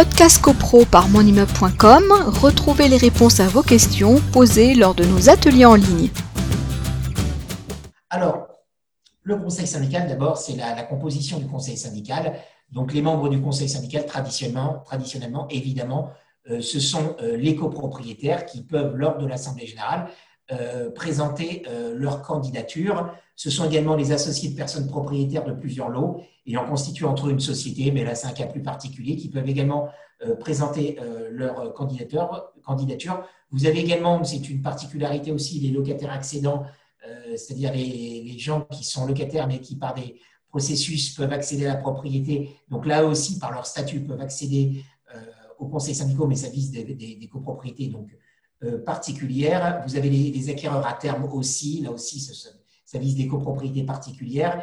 podcast copro par monimmeuble.com, retrouvez les réponses à vos questions posées lors de nos ateliers en ligne. Alors, le conseil syndical, d'abord, c'est la, composition du conseil syndical. Donc, les membres du conseil syndical, traditionnellement, traditionnellement évidemment, euh, ce sont euh, les copropriétaires qui peuvent, lors de l'Assemblée générale, présenter leur candidature. Ce sont également les associés de personnes propriétaires de plusieurs lots ayant constitué entre eux une société, mais là c'est un cas plus particulier, qui peuvent également présenter leur candidature. Vous avez également, c'est une particularité aussi, les locataires accédants, c'est-à-dire les, gens qui sont locataires mais qui par des processus peuvent accéder à la propriété. Donc là aussi, par leur statut, peuvent accéder au conseil syndicaux, mais ça vise des, copropriétés donc, euh, particulières. Vous avez les, acquéreurs à terme aussi, là aussi, ça, vise des copropriétés particulières.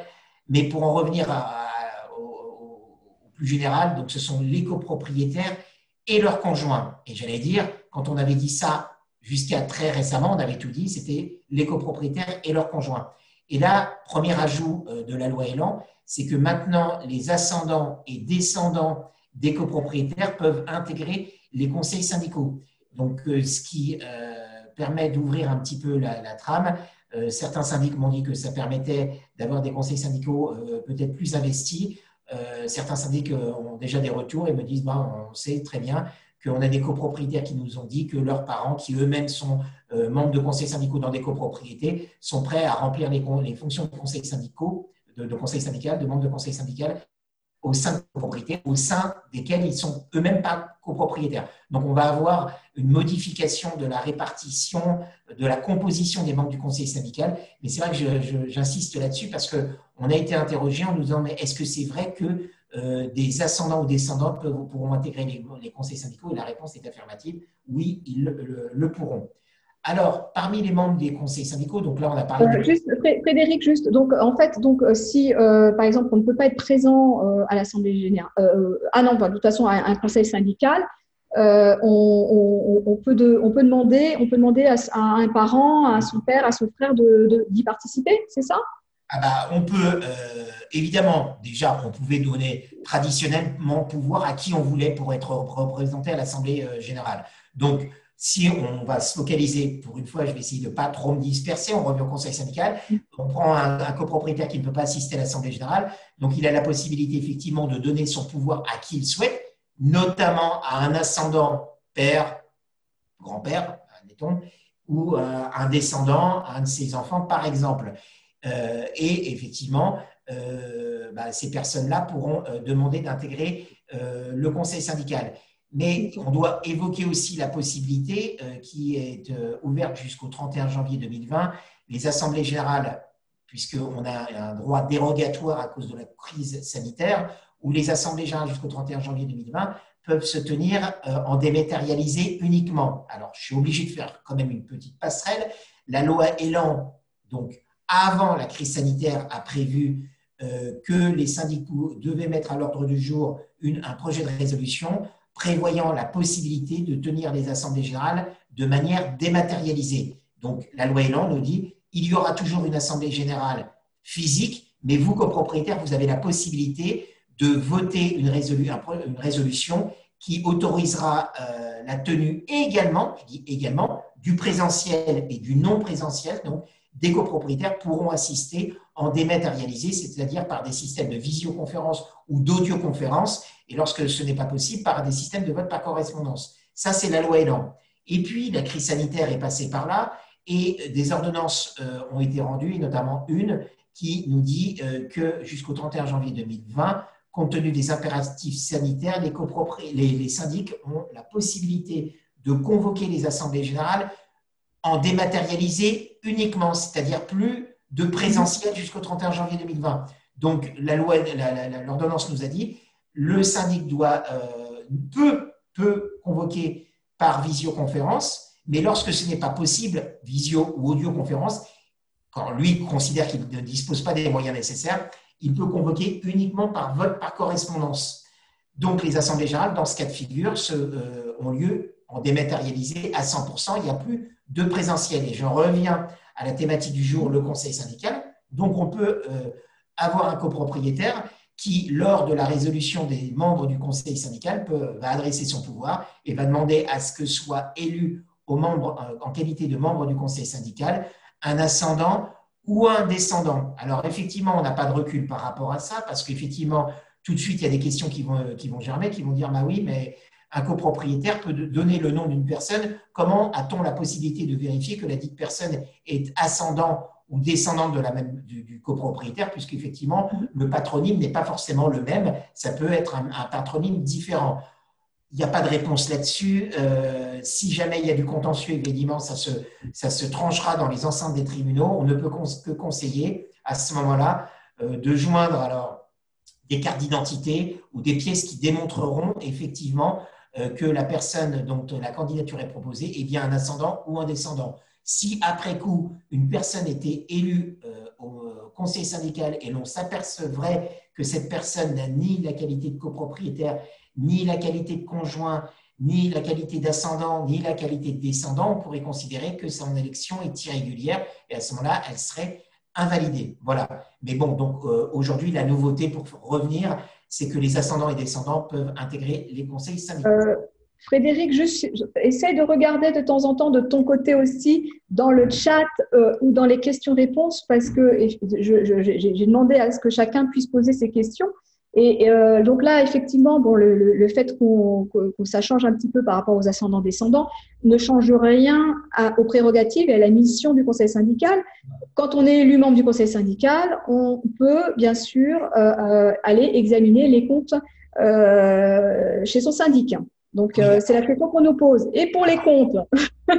Mais pour en revenir au, plus général, donc ce sont les copropriétaires et leurs conjoints. Et j'allais dire, quand on avait dit ça jusqu'à très récemment, on avait tout dit, c'était les copropriétaires et leurs conjoints. Et là, premier ajout euh, de la loi Elan, c'est que maintenant, les ascendants et descendants des copropriétaires peuvent intégrer les conseils syndicaux. Donc, euh, ce qui euh, permet d'ouvrir un petit peu la, trame. Euh, certains syndics m'ont dit que ça permettait d'avoir des conseils syndicaux peut-être plus investis. certains syndics ont déjà des retours et me disent bah, on sait très bien qu'on a des copropriétaires qui nous ont dit que leurs parents, qui eux-mêmes sont membres de conseils syndicaux dans des copropriétés, sont prêts à remplir les, fonctions de conseils syndicaux, de, de conseil syndical, de membres de conseils syndical au sein de copropriétés, au sein desquels ils sont eux-mêmes pas copropriétaires. Donc, on va avoir une modification de la répartition, de la composition des membres du conseil syndical. Mais c'est vrai que j'insiste là-dessus parce qu'on a été interrogé en nous disant, mais est-ce que c'est vrai que euh, des ascendants ou descendants pourront intégrer les, conseils syndicaux? Et la réponse est affirmative, oui, ils le pourront. Alors, parmi les membres des conseils syndicaux, donc là, on a parlé. Euh, juste, Frédéric, juste, donc en fait, donc euh, si euh, par exemple on ne peut pas être présent à l'assemblée générale, ah non, de toute façon, à un conseil syndical, on, peut on peut demander, on peut demander à, un parent, à son père, à son frère d'y participer, c'est ça? Ah bah, on peut, évidemment, déjà, on pouvait donner traditionnellement pouvoir à qui on voulait pour être représenté à l'Assemblée générale. Donc, si on va se focaliser, pour une fois, je vais essayer de ne pas trop me disperser, on revient au conseil syndical, on prend un, copropriétaire qui ne peut pas assister à l'Assemblée générale, donc il a la possibilité effectivement de donner son pouvoir à qui il souhaite, notamment à un ascendant père, grand-père, admettons, ou euh, un descendant, un de ses enfants, par exemple. Euh, et effectivement, euh, bah, ces personnes-là pourront demander d'intégrer le conseil syndical. Mais on doit évoquer aussi la possibilité euh, qui est euh, ouverte jusqu'au 31 janvier 2020, les assemblées générales, puisqu'on a un droit dérogatoire à cause de la crise sanitaire, où les assemblées générales jusqu'au 31 janvier 2020 peuvent se tenir euh, en dématérialisé uniquement. Alors, je suis obligé de faire quand même une petite passerelle. La loi Elan, donc avant la crise sanitaire, a prévu que les syndicats devaient mettre à l'ordre du jour un projet de résolution prévoyant la possibilité de tenir les assemblées générales de manière dématérialisée. Donc, la loi Elan nous dit il y aura toujours une assemblée générale physique, mais vous, copropriétaires, vous avez la possibilité de voter une, résolution qui autorisera euh, la tenue également, je dis également, du présentiel et du non présentiel. Des copropriétaires pourront assister en dématérialisé, c'est-à-dire par des systèmes de visioconférence ou d'audioconférence, et lorsque ce n'est pas possible, par des systèmes de vote par correspondance. Ça, c'est la loi Elan. Et puis, la crise sanitaire est passée par là, et des ordonnances euh, ont été rendues, et notamment une qui nous dit euh, que jusqu'au 31 janvier 2020, compte tenu des impératifs sanitaires, les, les, les syndics ont la possibilité de convoquer les assemblées générales en dématérialisé uniquement, c'est-à-dire plus de présentiel jusqu'au 31 janvier 2020. Donc, la loi, l'ordonnance nous a dit, le syndic doit, euh, peut, peut convoquer par visioconférence, mais lorsque ce n'est pas possible, visio ou audioconférence, quand lui considère qu'il ne dispose pas des moyens nécessaires, il peut convoquer uniquement par vote par correspondance. Donc, les assemblées générales, dans ce cas de figure, se, euh, ont lieu en dématérialisé à 100%. Il n'y a plus de présentiel. Et je reviens à la thématique du jour, le conseil syndical. Donc, on peut euh, avoir un copropriétaire qui, lors de la résolution des membres du conseil syndical, va adresser son pouvoir et va demander à ce que soit élu euh, en qualité de membre du conseil syndical un ascendant ou un descendant. Alors effectivement, on n'a pas de recul par rapport à ça parce qu'effectivement, tout de suite, il y a des questions qui vont, qui vont germer, qui vont dire, bah oui, mais un copropriétaire peut donner le nom d'une personne. Comment a-t-on la possibilité de vérifier que la dite personne est ascendant ou descendante de la même, du, copropriétaire, puisqu'effectivement, le patronyme n'est pas forcément le même. Ça peut être un, patronyme différent. Il n'y a pas de réponse là-dessus. Euh, si jamais il y a du contentieux, évidemment, ça se, ça se tranchera dans les enceintes des tribunaux. On ne peut que conseiller à ce moment-là euh, de joindre alors des cartes d'identité ou des pièces qui démontreront effectivement euh, que la personne dont la candidature est proposée est bien un ascendant ou un descendant. Si après coup, une personne était élue euh, au conseil syndical et l'on s'apercevrait que cette personne n'a ni la qualité de copropriétaire, ni la qualité de conjoint, ni la qualité d'ascendant, ni la qualité de descendant, on pourrait considérer que son élection est irrégulière et à ce moment-là, elle serait invalidée. Voilà. Mais bon, donc aujourd'hui, la nouveauté pour revenir, c'est que les ascendants et descendants peuvent intégrer les conseils syndicaux. Euh, Frédéric, essaye de regarder de temps en temps de ton côté aussi dans le chat euh, ou dans les questions-réponses parce que j'ai demandé à ce que chacun puisse poser ses questions. Et euh, donc là, effectivement, bon, le, fait qu'on ça change un petit peu par rapport aux ascendants-descendants ne change rien aux prérogatives et à la mission du conseil syndical. Quand on est élu membre du conseil syndical, on peut bien sûr euh, euh, aller examiner les comptes chez son syndic. Donc, c'est la question qu'on nous pose. Et pour les comptes?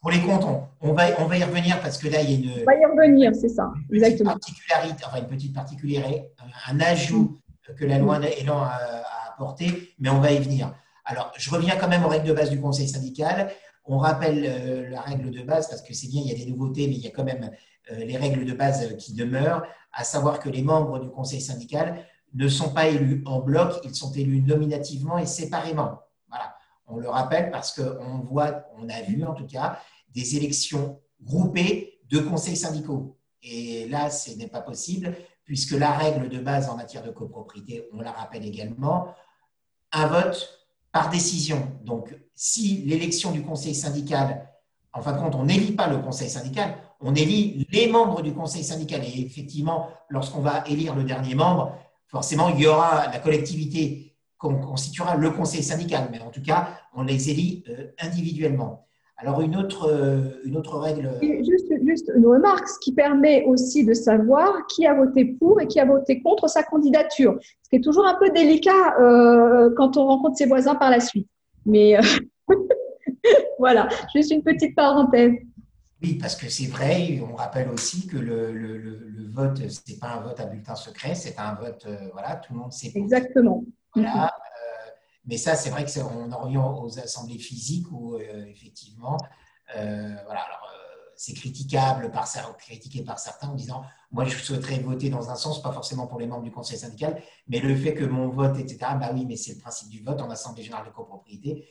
Pour les comptes, on, va, on va y revenir parce que là, il y a une. On va y revenir, c'est ça, exactement. Particularité, enfin, une petite particularité, un ajout que la loi Elan a, apporté, mais on va y venir. Alors, je reviens quand même aux règles de base du Conseil syndical. On rappelle euh, la règle de base parce que c'est bien, il y a des nouveautés, mais il y a quand même euh, les règles de base qui demeurent, à savoir que les membres du Conseil syndical ne sont pas élus en bloc, ils sont élus nominativement et séparément. Voilà, on le rappelle parce qu'on voit, on a vu en tout cas, des élections groupées de conseils syndicaux. Et là, ce n'est pas possible puisque la règle de base en matière de copropriété, on la rappelle également, un vote par décision. Donc, si l'élection du conseil syndical, en fin de compte, on n'élit pas le conseil syndical, on élit les membres du conseil syndical. Et effectivement, lorsqu'on va élire le dernier membre, forcément, il y aura la collectivité qu'on constituera le conseil syndical. Mais en tout cas, on les élit euh, individuellement. Alors, une autre, euh, une autre règle. Juste, juste, une remarque, ce qui permet aussi de savoir qui a voté pour et qui a voté contre sa candidature. Ce qui est toujours un peu délicat euh, quand on rencontre ses voisins par la suite. Mais euh, voilà, juste une petite parenthèse. Oui, parce que c'est vrai, on rappelle aussi que le, le, le, vote, ce n'est pas un vote à bulletin secret, c'est un vote, voilà, tout le monde sait. Exactement. Voilà, mais ça, c'est vrai qu'on en revient aux assemblées physiques où, euh, effectivement, euh, voilà, alors, euh, c'est critiquable par, critiqué par certains en disant moi, je souhaiterais voter dans un sens, pas forcément pour les membres du conseil syndical, mais le fait que mon vote, etc., bah oui, mais c'est le principe du vote en assemblée générale de copropriété.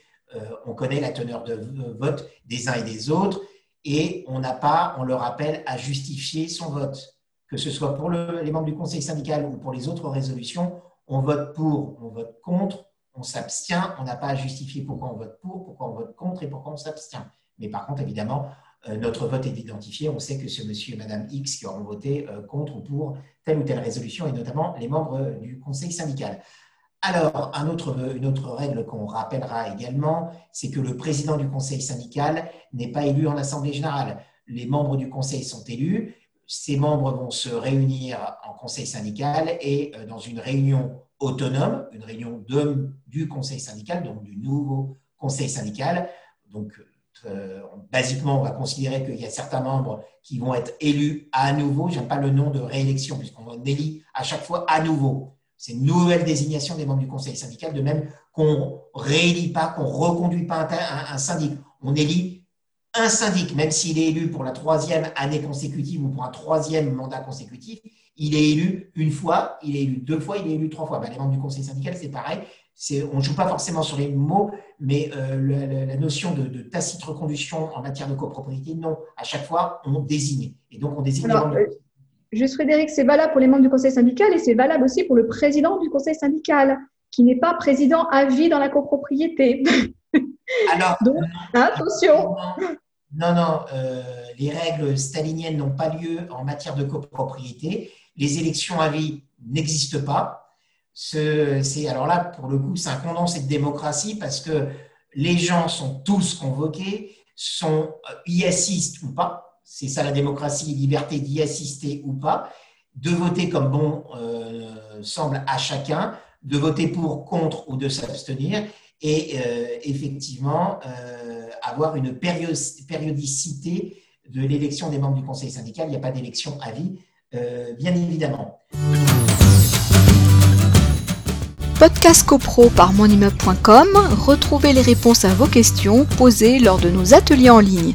on connaît la teneur de vote des uns et des autres et on n'a pas, on le rappelle, à justifier son vote. Que ce soit pour les membres du conseil syndical ou pour les autres résolutions, on vote pour, on vote contre, on s'abstient, on n'a pas à justifier pourquoi on vote pour, pourquoi on vote contre et pourquoi on s'abstient. Mais par contre, évidemment, euh, notre vote est identifié. On sait que ce monsieur et madame X qui auront voté euh, contre ou pour telle ou telle résolution, et notamment les membres euh, du conseil syndical. Alors, une autre règle qu'on rappellera également, c'est que le président du conseil syndical n'est pas élu en assemblée générale. Les membres du conseil sont élus. Ces membres vont se réunir en conseil syndical et dans une réunion autonome, une réunion de, du conseil syndical, donc du nouveau conseil syndical. Donc, euh, basiquement, on va considérer qu'il y a certains membres qui vont être élus à nouveau. Je n'aime pas le nom de réélection, puisqu'on élit à chaque fois à nouveau. C'est une nouvelle désignation des membres du conseil syndical, de même qu'on réélit pas, qu'on reconduit pas un, un, syndic. On élit un syndic, même s'il est élu pour la troisième année consécutive ou pour un troisième mandat consécutif, il est élu une fois, il est élu deux fois, il est élu trois fois. Ben, les membres du conseil syndical, c'est pareil. On ne joue pas forcément sur les mots, mais euh, la, notion de, tacite reconduction en matière de copropriété, non. À chaque fois, on désigne. Et donc, on désigne euh, Juste Frédéric, c'est valable pour les membres du conseil syndical et c'est valable aussi pour le président du conseil syndical, qui n'est pas président à vie dans la copropriété. Alors, Donc, attention. Non, non, euh, les règles staliniennes n'ont pas lieu en matière de copropriété. Les élections à vie n'existent pas. C'est alors là, pour le coup, c'est un condensé de démocratie parce que les gens sont tous convoqués, sont euh, y assistent ou pas. C'est ça la démocratie, liberté d'y assister ou pas, de voter comme bon euh, semble à chacun, de voter pour, contre ou de s'abstenir, et euh, effectivement avoir une périodicité de l'élection des membres du conseil syndical. Il n'y a pas d'élection à vie, bien évidemment. Podcast CoPro par monimmeuble.com, retrouvez les réponses à vos questions posées lors de nos ateliers en ligne.